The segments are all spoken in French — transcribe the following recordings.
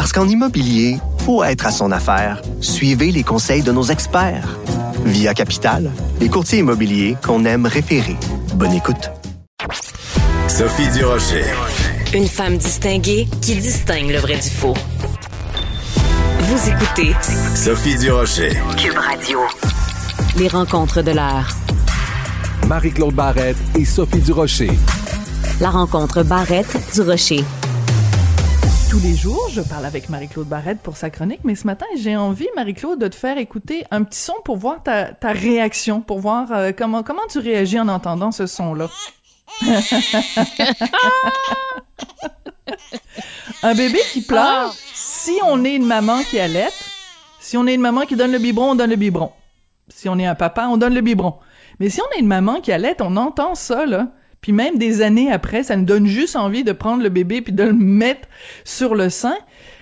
Parce qu'en immobilier, faut être à son affaire. Suivez les conseils de nos experts. Via Capital, les courtiers immobiliers qu'on aime référer. Bonne écoute. Sophie Durocher. Une femme distinguée qui distingue le vrai du faux. Vous écoutez Sophie Durocher. Cube Radio. Les rencontres de l'heure. Marie-Claude Barrette et Sophie Durocher. La rencontre Barrette-Durocher. Tous les jours, je parle avec Marie-Claude Barrette pour sa chronique, mais ce matin, j'ai envie, Marie-Claude, de te faire écouter un petit son pour voir ta, ta réaction, pour voir euh, comment, comment tu réagis en entendant ce son-là. un bébé qui pleure, si on est une maman qui allait, si on est une maman qui donne le biberon, on donne le biberon. Si on est un papa, on donne le biberon. Mais si on est une maman qui allait, on entend ça, là. Puis même des années après, ça nous donne juste envie de prendre le bébé puis de le mettre sur le sein.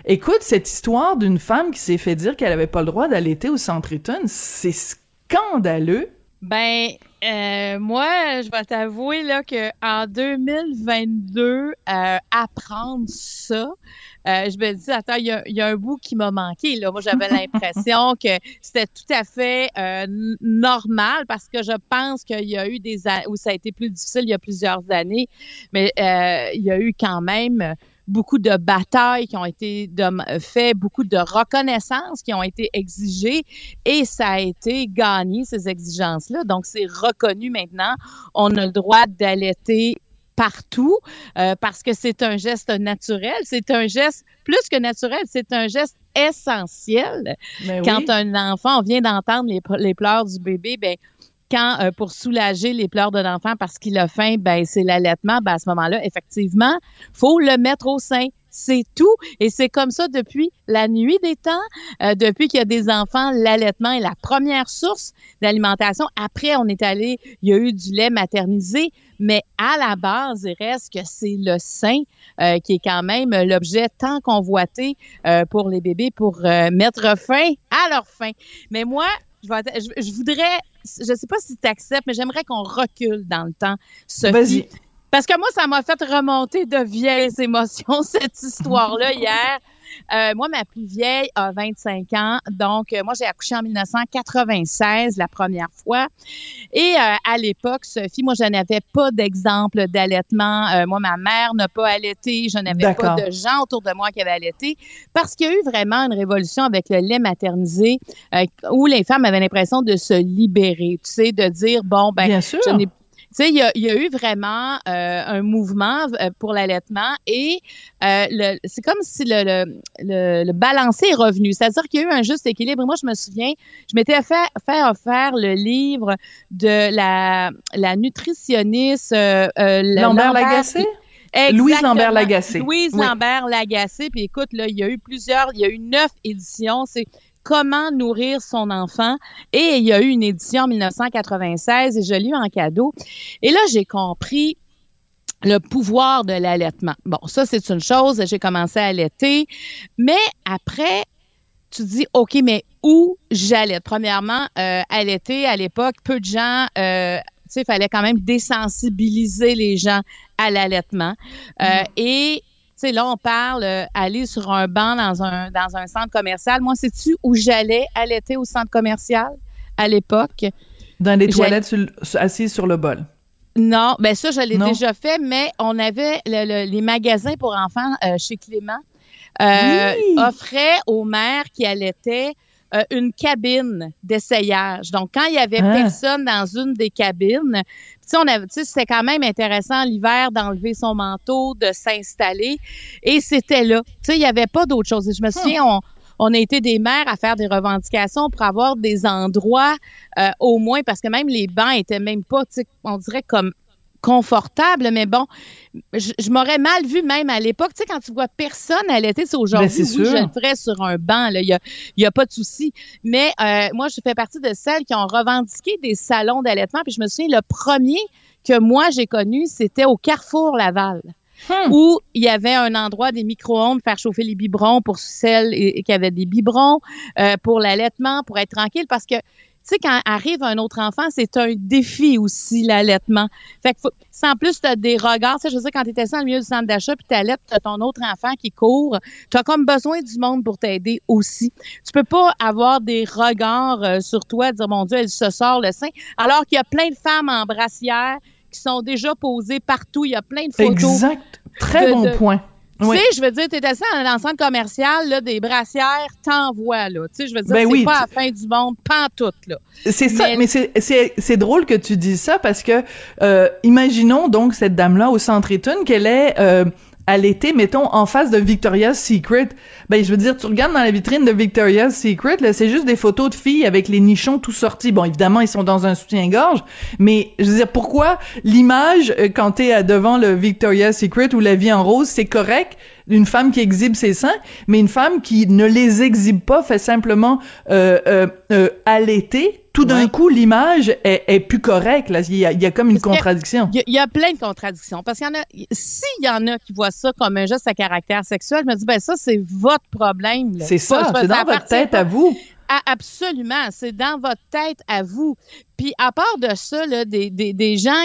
Écoute, cette histoire d'une femme qui s'est fait dire qu'elle avait pas le droit d'allaiter au centre Eaton, c'est scandaleux. Ben, euh, moi, je vais t'avouer là que en 2022, euh, apprendre ça, euh, je me dis attends, il y a, un bout qui m'a manqué. Là, moi, j'avais l'impression que c'était tout à fait normal parce que je pense qu'il y a eu des où ça a été plus difficile il y a plusieurs années, mais il y a eu quand même beaucoup de batailles qui ont été faites, beaucoup de reconnaissances qui ont été exigées et ça a été gagné, ces exigences-là. Donc, c'est reconnu maintenant. On a le droit d'allaiter partout euh, parce que c'est un geste naturel, c'est un geste plus que naturel, c'est un geste essentiel. Ben Quand un enfant vient d'entendre les, les, pleurs du bébé, ben quand euh, pour soulager les pleurs de l'enfant parce qu'il a faim, ben c'est l'allaitement, ben à ce moment-là, effectivement, faut le mettre au sein. C'est tout. Et c'est comme ça depuis la nuit des temps, euh, depuis qu'il y a des enfants, l'allaitement est la première source d'alimentation. Après, on est allé, il y a eu du lait maternisé, mais à la base, il reste que c'est le sein euh, qui est quand même l'objet tant convoité pour les bébés pour mettre fin à leur faim. Mais moi, je, je, voudrais, je sais pas si tu acceptes, mais j'aimerais qu'on recule dans le temps, Sophie. Parce que moi, ça m'a fait remonter de vieilles émotions, cette histoire-là, hier. Euh, moi, ma plus vieille a 25 ans. Donc, euh, moi, j'ai accouché en 1996 la première fois. Et euh, à l'époque, Sophie, moi, je n'avais pas d'exemple d'allaitement. moi, ma mère n'a pas allaité. Je n'avais pas de gens autour de moi qui avaient allaité. Parce qu'il y a eu vraiment une révolution avec le lait maternisé où les femmes avaient l'impression de se libérer. Tu sais, de dire, bon, ben, Bien sûr. je n'ai sais, il y a, y a, eu vraiment euh, un mouvement euh, pour l'allaitement et euh, c'est comme si le, le, le, balancier est revenu. C'est-à-dire qu'il y a eu un juste équilibre. moi, je me souviens, je m'étais fait, fait offert le livre de la, la nutritionniste Lambert Lagacé? Louise Lambert Lagacé. Louise Lambert Lagacé. Puis écoute, là, il y a eu plusieurs, il y a eu neuf éditions. C'est Comment nourrir son enfant. Et il y a eu une édition en 1996 et je l'ai eu en cadeau. Et là, j'ai compris le pouvoir de l'allaitement. Bon, ça, c'est une chose. J'ai commencé à allaiter. Mais après, tu dis, OK, mais où j'allais? Premièrement, euh, allaiter, à l'époque, peu de gens... Euh, tu sais, il fallait quand même désensibiliser les gens à l'allaitement. Euh, mm. Et sais, là, on parle euh, aller sur un banc dans un, dans un centre commercial. Moi, sais-tu où j'allais allaiter au centre commercial à l'époque? Dans des toilettes assises sur le bol. Non, ben ça, je l'ai déjà fait, mais on avait les magasins pour enfants euh, chez Clément euh, offraient aux mères qui allaitaient euh, une cabine d'essayage. Donc, quand il y avait ah. personne dans une des cabines, on avait, c'était quand même intéressant l'hiver d'enlever son manteau, de s'installer, et c'était là. Tu sais, il n'y avait pas d'autre chose. Je me souviens, on, on a été des mères à faire des revendications pour avoir des endroits euh, au moins, parce que même les bancs étaient même pas, on dirait comme confortable, mais bon, je, je m'aurais mal vu même à l'époque. Tu sais, quand tu vois personne allaiter, c'est aujourd'hui, Ben, c'est oui, sûr. je le ferais sur un banc, il y a, y a pas de souci. Mais euh, moi, je fais partie de celles qui ont revendiqué des salons d'allaitement, puis je me souviens, le premier que moi j'ai connu, c'était au Carrefour Laval. Hmm. Où il y avait un endroit des micro-ondes, faire chauffer les biberons pour celles qui avaient des biberons, euh, pour l'allaitement, pour être tranquille, parce que tu sais, quand arrive un autre enfant, c'est un défi aussi, l'allaitement. Fait que, faut, en plus, tu as des regards, tu sais, je veux dire, quand tu étais dans le milieu du centre d'achat, puis tu allaites, tu as ton autre enfant qui court, tu as comme besoin du monde pour t'aider aussi. Tu peux pas avoir des regards euh, sur toi, dire, mon Dieu, elle se sort le sein, alors qu'il y a plein de femmes en brassière qui sont déjà posées partout. Il y a plein de photos. Exact. Très de- bon de- point. Tu sais, je veux dire, étais ça dans un centre commercial, là, des brassières, t'envoies, là. Tu sais, je veux dire, Ben c'est oui, pas tu- à la fin du monde, pantoute, là. C'est ça, Mais- c'est c'est c'est drôle que tu dises ça parce que euh, imaginons donc cette dame-là au centre Eaton qu'elle est euh, allaitée, mettons en face de Victoria's Secret. Ben je veux dire, tu regardes dans la vitrine de Victoria's Secret, là, c'est juste des photos de filles avec les nichons tout sortis. Bon, évidemment, ils sont dans un soutien-gorge, mais je veux dire, pourquoi l'image euh, quand t'es à- devant le Victoria's Secret ou la vie en rose, c'est correct? D'une femme qui exhibe ses seins, mais une femme qui ne les exhibe pas fait simplement euh, euh, euh, allaiter. Tout d'un Ouais. coup, l'image est, est plus correcte. Là, il y a, il y a comme une Parce contradiction. Il y, a- il y a plein de contradictions. Parce qu'il y en a, s'il y en a qui voient ça comme un geste à caractère sexuel, je me dis, ben ça, c'est votre problème. C'est ça, c'est dans votre tête pas- à vous. Ah, absolument, c'est dans votre tête à vous. Puis à part de ça, là, des, gens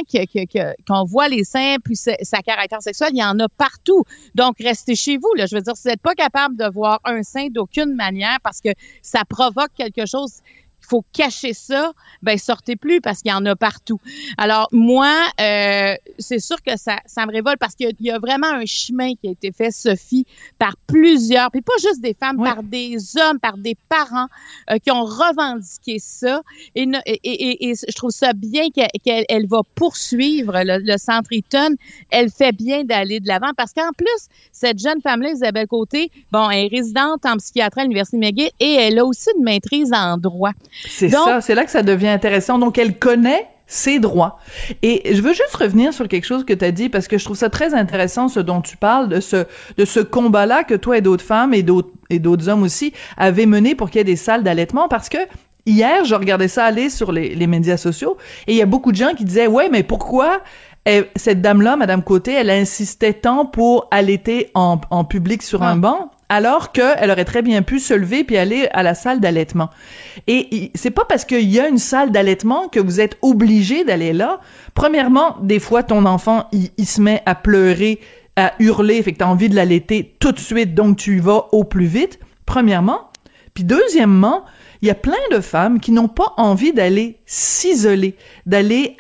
qu'on voit les seins puis sa caractère sexuel, il y en a partout. Donc restez chez vous. Là. Je veux dire, si vous n'êtes pas capable de voir un sein d'aucune manière parce que ça provoque quelque chose. Il faut cacher ça, ben sortez plus parce qu'il y en a partout. Alors moi, euh, c'est sûr que ça, ça me révolte parce qu'il y a- il y a vraiment un chemin qui a été fait, Sophie, par plusieurs, puis pas juste des femmes, par des hommes, par des parents euh, qui ont revendiqué ça. Et, et, et- et je trouve ça bien qu'elle elle va poursuivre le, le centre Eaton. Elle fait bien d'aller de l'avant parce qu'en plus, cette jeune femme-là, Isabelle Côté, bon, elle est résidente en psychiatrie à l'Université McGill et elle a aussi une maîtrise en droit. C'est ça, c'est là que ça devient intéressant. Donc, elle connaît ses droits. Et je veux juste revenir sur quelque chose que tu as dit parce que je trouve ça très intéressant ce dont tu parles de ce de ce combat-là que toi et d'autres femmes et d'autres et d'autres hommes aussi avaient mené pour qu'il y ait des salles d'allaitement parce que hier, je regardais ça aller sur les, les médias sociaux et il y a beaucoup de gens qui disaient ouais, mais pourquoi elle- cette dame-là, Madame Côté, elle insistait tant pour allaiter en, en public sur un banc? Alors qu'elle aurait très bien pu se lever puis aller à la salle d'allaitement. Et c'est pas parce qu'il y a une salle d'allaitement que vous êtes obligé d'aller là. Premièrement, des fois, ton enfant, il se met à pleurer, à hurler, fait que t'as envie de l'allaiter tout de suite, donc tu y vas au plus vite. Premièrement. Puis deuxièmement, il y a plein de femmes qui n'ont pas envie d'aller s'isoler, d'aller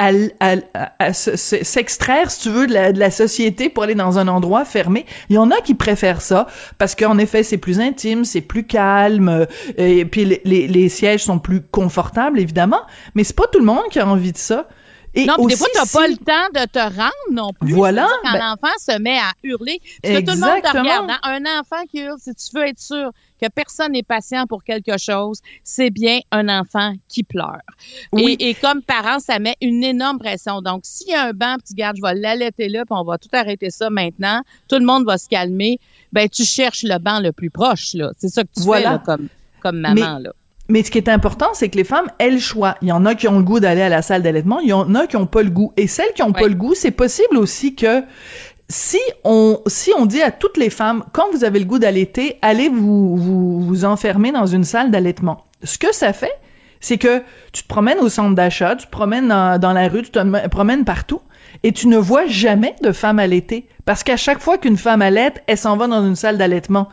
s'extraire, si tu veux, de la, société pour aller dans un endroit fermé. Il y en a qui préfèrent ça parce qu'en effet, c'est plus intime, c'est plus calme, euh, et puis les, les, les sièges sont plus confortables, évidemment. Mais c'est pas tout le monde qui a envie de ça. Et non, puis des aussi, fois, tu n'as si- pas le temps de te rendre non plus. Voilà, Quand ben- l'enfant se met à hurler, parce que tout le monde te regarde. hein. Un enfant qui hurle, si tu veux être sûr que personne n'est patient pour quelque chose, c'est bien un enfant qui pleure. Oui. Et, et comme parent, ça met une énorme pression. Donc, s'il y a un banc, tu gardes, je vais l'allaiter là, puis on va tout arrêter ça maintenant, tout le monde va se calmer, ben tu cherches le banc le plus proche. là. C'est ça que tu Voilà. fais là, comme, comme maman. là. Mais ce qui est important, c'est que les femmes, elles choix. Il y en a qui ont le goût d'aller à la salle d'allaitement, il y en a qui ont pas le goût. Et celles qui ont pas Ouais. le goût, c'est possible aussi que si on si on dit à toutes les femmes quand vous avez le goût d'allaiter, allez vous vous vous enfermer dans une salle d'allaitement. Ce que ça fait, c'est que tu te promènes au centre d'achat, tu te promènes dans, dans la rue, tu te promènes partout et tu ne vois jamais de femmes allaiter parce qu'à chaque fois qu'une femme allaite, elle s'en va dans une salle d'allaitement.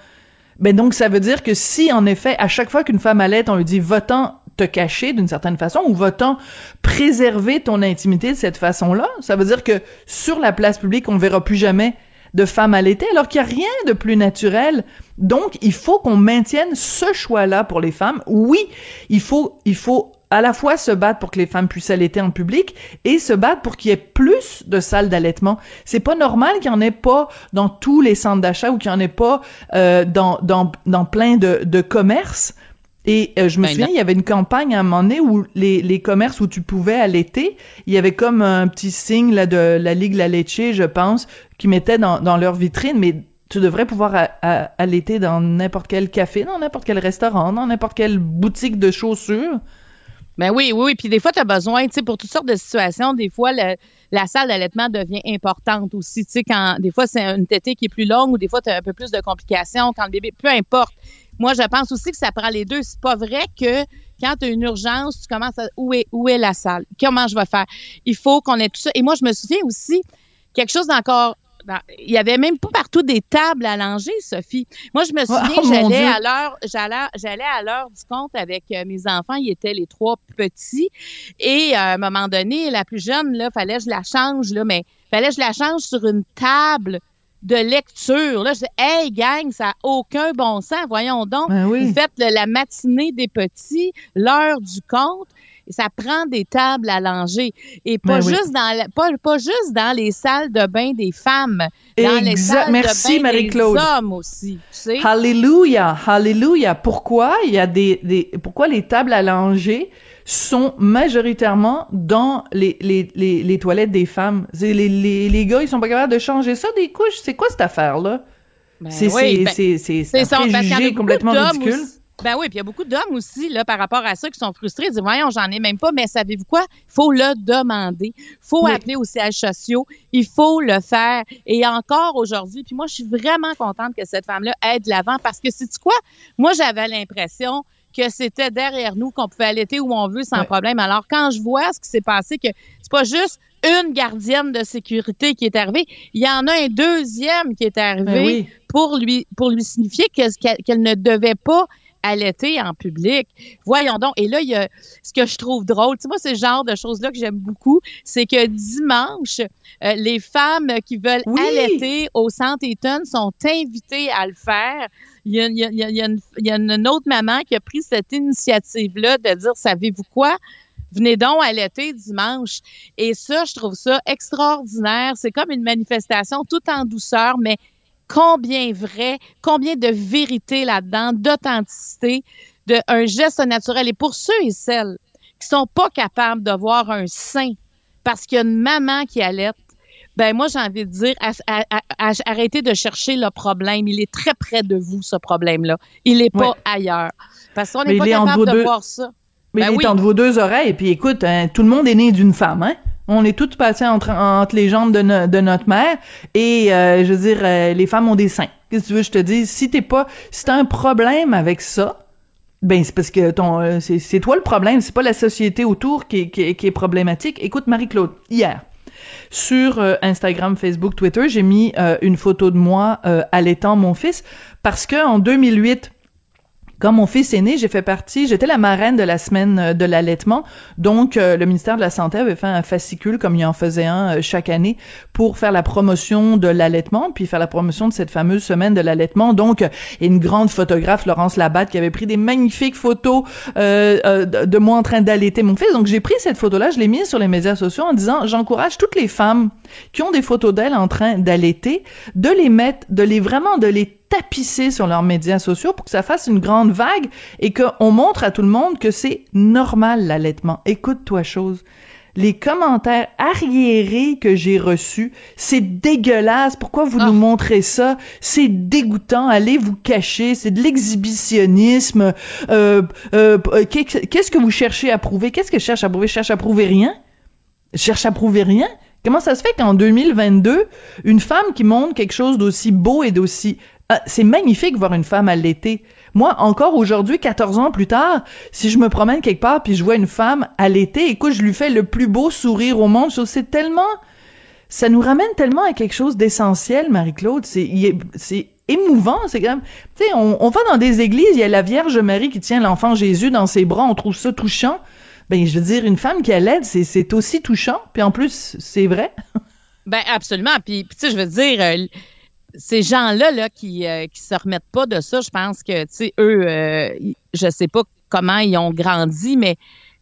Ben donc ça veut dire que si en effet à chaque fois qu'une femme allaite, on lui dit va-t'en te cacher d'une certaine façon ou va-t'en préserver ton intimité de cette façon-là, ça veut dire que sur la place publique, on verra plus jamais de femmes allaitées alors qu'il n'y a rien de plus naturel. Donc il faut qu'on maintienne ce choix-là pour les femmes. Oui, il faut il faut à la fois se battre pour que les femmes puissent allaiter en public et se battre pour qu'il y ait plus de salles d'allaitement. C'est pas normal qu'il y en ait pas dans tous les centres d'achat ou qu'il y en ait pas euh, dans, dans, dans plein de, de commerces. Et euh, je me Ben souviens, non. il y avait une campagne à un moment donné où les, les commerces où tu pouvais allaiter, il y avait comme un petit signe là, de la Ligue La Leche, je pense, qui mettait dans, dans leur vitrine, mais tu devrais pouvoir allaiter dans n'importe quel café, dans n'importe quel restaurant, dans n'importe quelle boutique de chaussures. Ben oui, oui, oui. Puis des fois, tu as besoin, tu sais, pour toutes sortes de situations, des fois, la salle d'allaitement devient importante aussi. Tu sais, quand des fois, c'est une tétée qui est plus longue ou des fois, tu as un peu plus de complications quand le bébé, peu importe. Moi, je pense aussi que ça prend les deux. C'est pas vrai que quand tu as une urgence, tu commences à où est, où est la salle? Comment je vais faire? Il faut qu'on ait tout ça. Et moi, je me souviens aussi quelque chose d'encore. Dans- Il y avait même pas partout des tables à langer, Sophie. Moi, je me souviens, Oh, j'allais à l'heure, j'allais, j'allais à l'heure du compte avec euh, mes enfants. Ils étaient les trois petits. Et euh, à un moment donné, la plus jeune, là, fallait que je la change, là, mais fallait que je la change sur une table de lecture. Là, je dis, hey, gang, ça n'a aucun bon sens. Voyons donc. Ben oui. Vous faites le- la matinée des petits, l'heure du compte. Ça prend des tables à langer. Et pas, Ben oui. juste dans la- pas, pas juste dans les salles de bain des femmes, dans les Exact. salles Merci, de bain Marie-Claude. des hommes aussi. Tu sais? Alléluia, alléluia. Pourquoi il y a des, des pourquoi les tables à langer sont majoritairement dans les, les, les, les toilettes des femmes? Les, les, les gars, ils sont pas capables de changer ça des couches. C'est quoi cette affaire-là? Ben c'est oui, ben- c'est complètement ridicule. aussi. Ben oui, puis il y a beaucoup d'hommes aussi, là, par rapport à ça, qui sont frustrés. Ils disent, voyons, j'en ai même pas, mais savez-vous quoi? Il faut le demander. Il faut Oui. appeler aux sièges sociaux. Il faut le faire. Et encore aujourd'hui, puis moi, je suis vraiment contente que cette femme-là aide de l'avant parce que, c'est quoi? Moi, j'avais l'impression que c'était derrière nous, qu'on pouvait allaiter où on veut sans problème. Alors, quand je vois ce qui s'est passé, que c'est pas juste une gardienne de sécurité qui est arrivée, il y en a un deuxième qui est arrivé Ben oui. pour lui pour lui signifier que- qu'elle qu'elle ne devait pas allaiter en public. Voyons donc. Et là, il y a ce que je trouve drôle. Tu sais, moi, c'est le genre de choses-là que j'aime beaucoup. C'est que dimanche, euh, les femmes qui veulent Oui. allaiter au Centre Eaton sont invitées à le faire. Il y a, il y a- il y a- il y a une, il y a une autre maman qui a pris cette initiative-là de dire, savez-vous quoi? Venez donc allaiter dimanche. Et ça, je trouve ça extraordinaire. C'est comme une manifestation tout en douceur, mais combien vrai, combien de vérité là-dedans, d'authenticité, de un geste naturel. Et pour ceux et celles qui sont pas capables de voir un sein parce qu'il y a une maman qui allait, ben moi j'ai envie de dire, à- à- à- à- arrêtez de chercher le problème. Il est très près de vous ce problème-là. Il est pas Ouais. ailleurs. Parce qu'on n'est pas capable de deux- voir ça. Mais Ben il est entre vos deux oreilles. Puis écoute, hein, tout le monde est né d'une femme, hein? On est tous passés entre, les jambes de, no- de notre mère. Et euh, je veux dire, euh, les femmes ont des seins. Qu'est-ce que tu veux que je te dise? Si t'es pas, si t'as un problème avec ça, ben c'est parce que ton, euh, c'est, toi le problème. C'est pas la société autour qui est, problématique. Écoute, Marie-Claude, hier. Sur Instagram, Facebook, Twitter, j'ai mis une photo de moi allaitant mon fils parce que en 2008, quand mon fils est né, j'ai fait partie, j'étais la marraine de la semaine euh, de l'allaitement. Donc, euh, le ministère de la Santé avait fait un fascicule, comme il en faisait un euh, chaque année, pour faire la promotion de l'allaitement, puis faire la promotion de cette fameuse semaine de l'allaitement. Donc, une grande photographe, Laurence Labatte, qui avait pris des magnifiques photos de moi en train d'allaiter mon fils. Donc, j'ai pris cette photo-là, je l'ai mise sur les médias sociaux en disant, j'encourage toutes les femmes qui ont des photos d'elles en train d'allaiter, de les mettre, de les vraiment, de les tapisser sur leurs médias sociaux pour que ça fasse une grande vague et qu'on montre à tout le monde que c'est normal l'allaitement. Écoute-toi chose. Les commentaires arriérés que j'ai reçus, c'est dégueulasse. Pourquoi vous nous montrez ça? C'est dégoûtant. Allez vous cacher. C'est de l'exhibitionnisme. Euh, euh, qu'est- Qu'est-ce que vous cherchez à prouver? Qu'est-ce que je cherche à prouver? Je cherche à prouver rien. Je cherche à prouver rien. Comment ça se fait qu'en 2022, une femme qui montre quelque chose d'aussi beau et d'aussi... Ah, c'est magnifique voir une femme allaiter. Moi, encore aujourd'hui, 14 ans plus tard, si je me promène quelque part puis je vois une femme allaiter, écoute, je lui fais le plus beau sourire au monde. C'est tellement... Ça nous ramène tellement à quelque chose d'essentiel, Marie-Claude. C'est émouvant. C'est quand même... Tu sais, on, va dans des églises, il y a la Vierge Marie qui tient l'enfant Jésus dans ses bras. On trouve ça touchant. Ben, je veux dire, une femme qui allaite, c'est, c'est aussi touchant. Puis en plus, c'est vrai. Ben absolument. Puis, tu sais, je veux dire, euh, ces gens-là là, qui euh, qui se remettent pas de ça, je pense que, tu sais, eux, euh, je sais pas comment ils ont grandi, mais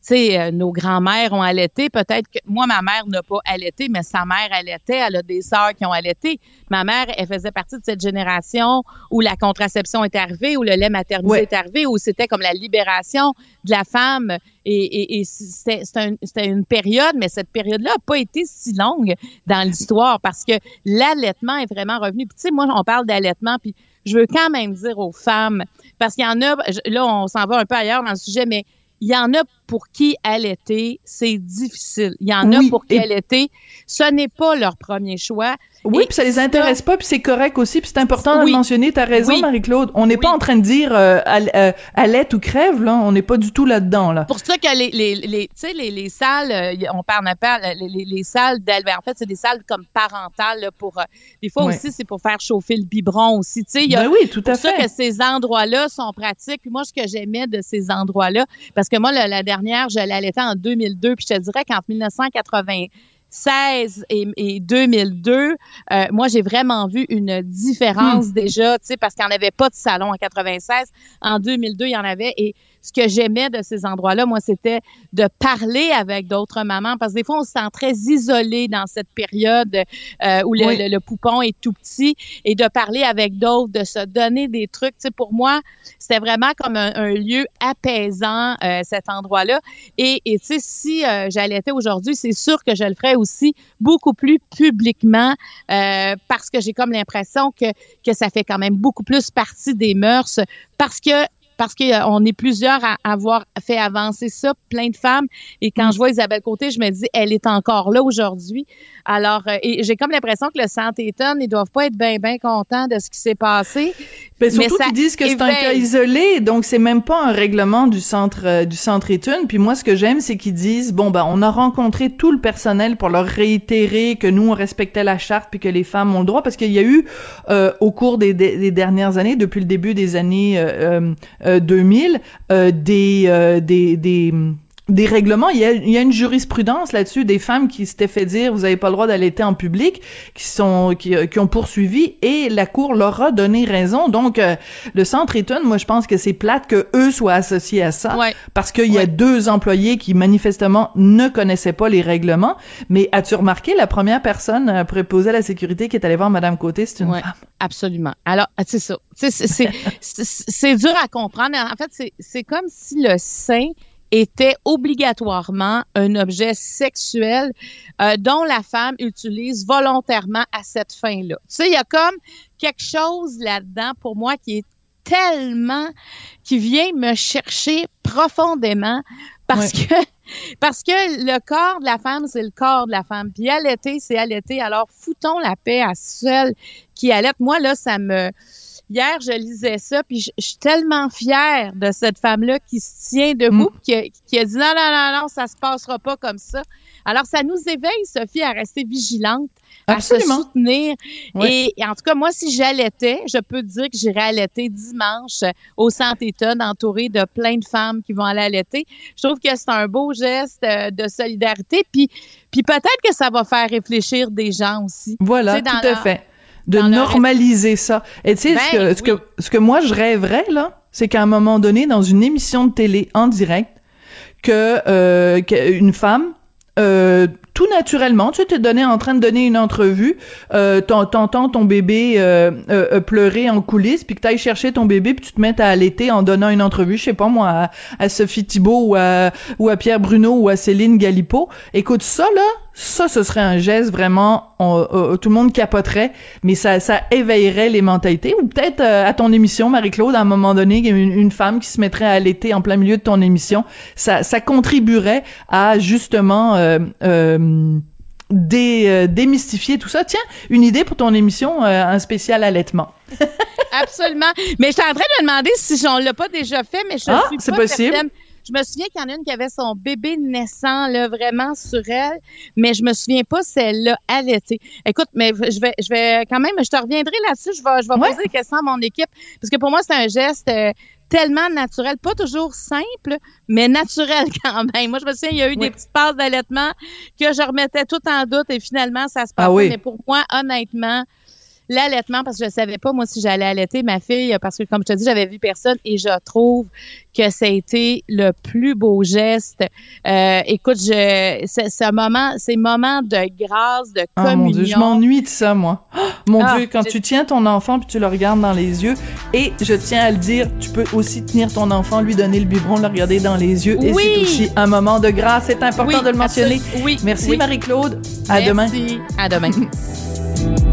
sais, euh, nos grands-mères ont allaité. Peut-être que moi, ma mère n'a pas allaité, mais sa mère allaitait. Elle a des sœurs qui ont allaité. Ma mère, elle faisait partie de cette génération où la contraception est arrivée, où le lait maternisé Ouais. est arrivé, où c'était comme la libération de la femme. Et, et, et c'était c'était un- c'était une période, mais cette période-là n'a pas été si longue dans l'histoire parce que l'allaitement est vraiment revenu. Puis, tu sais, moi, on parle d'allaitement, puis je veux quand même dire aux femmes, parce qu'il y en a, là, on s'en va un peu ailleurs dans le sujet, mais il y en a pour qui allaiter, c'est difficile. Il y en a pour qui et- allaiter, ce n'est pas leur premier choix. Oui, puis ça les ça- intéresse pas, puis c'est correct aussi, puis c'est important de le mentionner. T'as raison, Oui. Marie-Claude. On n'est pas en train de dire euh, euh, allaite ou crève, là. On n'est pas du tout là-dedans, là. pour ça que les, les, les, les, les salles, euh, on parle un peu, les, les, les salles d'élevage, en fait, c'est des salles comme parentales, là, pour, euh, des fois aussi, c'est pour faire chauffer le biberon aussi, tu sais, il y a, Ben oui, tout à pour ça fait. que ces endroits-là sont pratiques. Puis moi, ce que j'aimais de ces endroits-là, parce que moi, la, la dernière, je l'allaitais en 2002, puis je te dirais qu'entre 1996 et, et 2002, euh, moi, j'ai vraiment vu une différence déjà, tu sais, parce qu'il n'y en avait pas de salon en 96. En 2002, il y en avait. Et ce que j'aimais de ces endroits-là, moi, c'était de parler avec d'autres mamans, parce que des fois, on se sent très isolé dans cette période euh, où le, Oui. le- le poupon est tout petit, et de parler avec d'autres, de se donner des trucs. Tu sais, pour moi, c'était vraiment comme un, un lieu apaisant, euh, cet endroit-là. Et et tu sais, si euh, j'allaitais aujourd'hui, c'est sûr que je le ferais aussi beaucoup plus publiquement, euh, parce que j'ai comme l'impression que que ça fait quand même beaucoup plus partie des mœurs, parce que parce qu'on est plusieurs à avoir fait avancer ça, plein de femmes. Et quand je vois Isabelle Côté, je me dis, elle est encore là aujourd'hui. Alors, euh, et j'ai comme l'impression que le Centre Eton, ils doivent pas être bien, bien contents de ce qui s'est passé. Ben, surtout qu'ils disent que c'est un cas isolé, donc c'est même pas un règlement du centre euh, du centre. Puis moi, ce que j'aime, c'est qu'ils disent bon ben on a rencontré tout le personnel pour leur réitérer que nous on respectait la charte puis que les femmes ont le droit parce qu'il y a eu euh, au cours des, des, des dernières années, depuis le début des années euh, euh, 2000, euh, des euh, des des des règlements, il y a, il y a une jurisprudence là-dessus des femmes qui s'étaient fait dire vous avez pas le droit d'allaiter en public, qui sont qui, euh, qui ont poursuivi et la cour leur a donné raison. Donc euh, le centre Eton, moi je pense que c'est plate que eux soient associés à ça Ouais. parce qu'il y a deux employés qui manifestement ne connaissaient pas les règlements. Mais as-tu remarqué la première personne euh, préposée à la sécurité qui est allée voir Madame Côté, c'est une Ouais, femme? absolument. Alors, ah, c'est ça. C'est dur à comprendre. En fait, c'est- c'est comme si le sein était obligatoirement un objet sexuel euh, dont la femme utilise volontairement à cette fin-là. Tu sais, il y a comme quelque chose là-dedans pour moi qui est tellement qui vient me chercher profondément parce que parce que le corps de la femme c'est le corps de la femme. Puis allaiter c'est allaiter. Alors foutons la paix à celle qui allaite. Moi là ça me Hier, je lisais ça, puis je, je suis tellement fière de cette femme-là qui se tient debout, Mm. qui, a, qui a dit non, non, non, non, ça se passera pas comme ça. Alors, ça nous éveille, Sophie, à rester vigilante, à se soutenir. Et, et en tout cas, moi, si j'allaitais, je peux te dire que j'irais allaiter dimanche euh, au Éton, entourée de plein de femmes qui vont aller allaiter. Je trouve que c'est un beau geste euh, de solidarité, puis, puis peut-être que ça va faire réfléchir des gens aussi. Voilà, Tu sais, tout à leur- fait. De dans leur- normaliser ça. Et tu sais, ce, Ben, que, ce, que, oui. ce que moi je rêverais, là, c'est qu'à un moment donné, dans une émission de télé en direct, que, euh, que une femme, euh, tout naturellement, tu t'es donné en train de donner une entrevue, euh, t'en- t'entends ton bébé euh, euh, euh, pleurer en coulisses, puis que t'ailles chercher ton bébé, puis tu te mets à allaiter en donnant une entrevue, je sais pas moi, à, à Sophie Thibault ou à, ou à Pierre Bruno ou à Céline Galipo. Écoute, ça là, ça, ce serait un geste vraiment, on- euh, tout le monde capoterait, mais ça, ça éveillerait les mentalités. Ou peut-être euh, à ton émission, Marie-Claude, à un moment donné, une, une femme qui se mettrait à allaiter en plein milieu de ton émission, ça, ça contribuerait à justement euh, euh, dé- euh, démystifier tout ça. Tiens, une idée pour ton émission, euh, un spécial allaitement. Absolument. Mais je suis en train de me demander si on l'a pas déjà fait, mais je Ah, suis c'est pas possible. certaine. Je me souviens qu'il y en a une qui avait son bébé naissant là vraiment sur elle, mais je me souviens pas si elle l'a allaité. Écoute, mais je vais, je vais quand même, je te reviendrai là-dessus. Je vais, je vais Ouais. poser des questions à mon équipe parce que pour moi c'est un geste euh, tellement naturel, pas toujours simple, mais naturel quand même. Moi, je me souviens, il y a eu des petites passes d'allaitement que je remettais tout en doute et finalement ça se passait. Ah oui. Mais pour moi, honnêtement, l'allaitement parce que je savais pas moi si j'allais allaiter ma fille parce que comme je te dis j'avais vu personne et je trouve que ça a été le plus beau geste. Euh, écoute, je ce moment, ces moments de grâce, de Ah, communion. mon Dieu, je m'ennuie de ça, moi. Oh, mon Ah, Dieu, quand tu tiens ton enfant puis tu le regardes dans les yeux, et je tiens à le dire, tu peux aussi tenir ton enfant, lui donner le biberon, le regarder dans les yeux, et Oui. c'est aussi un moment de grâce. C'est important Oui, de le mentionner. absolument. Oui, Merci oui. Marie-Claude. À Merci. demain. À demain.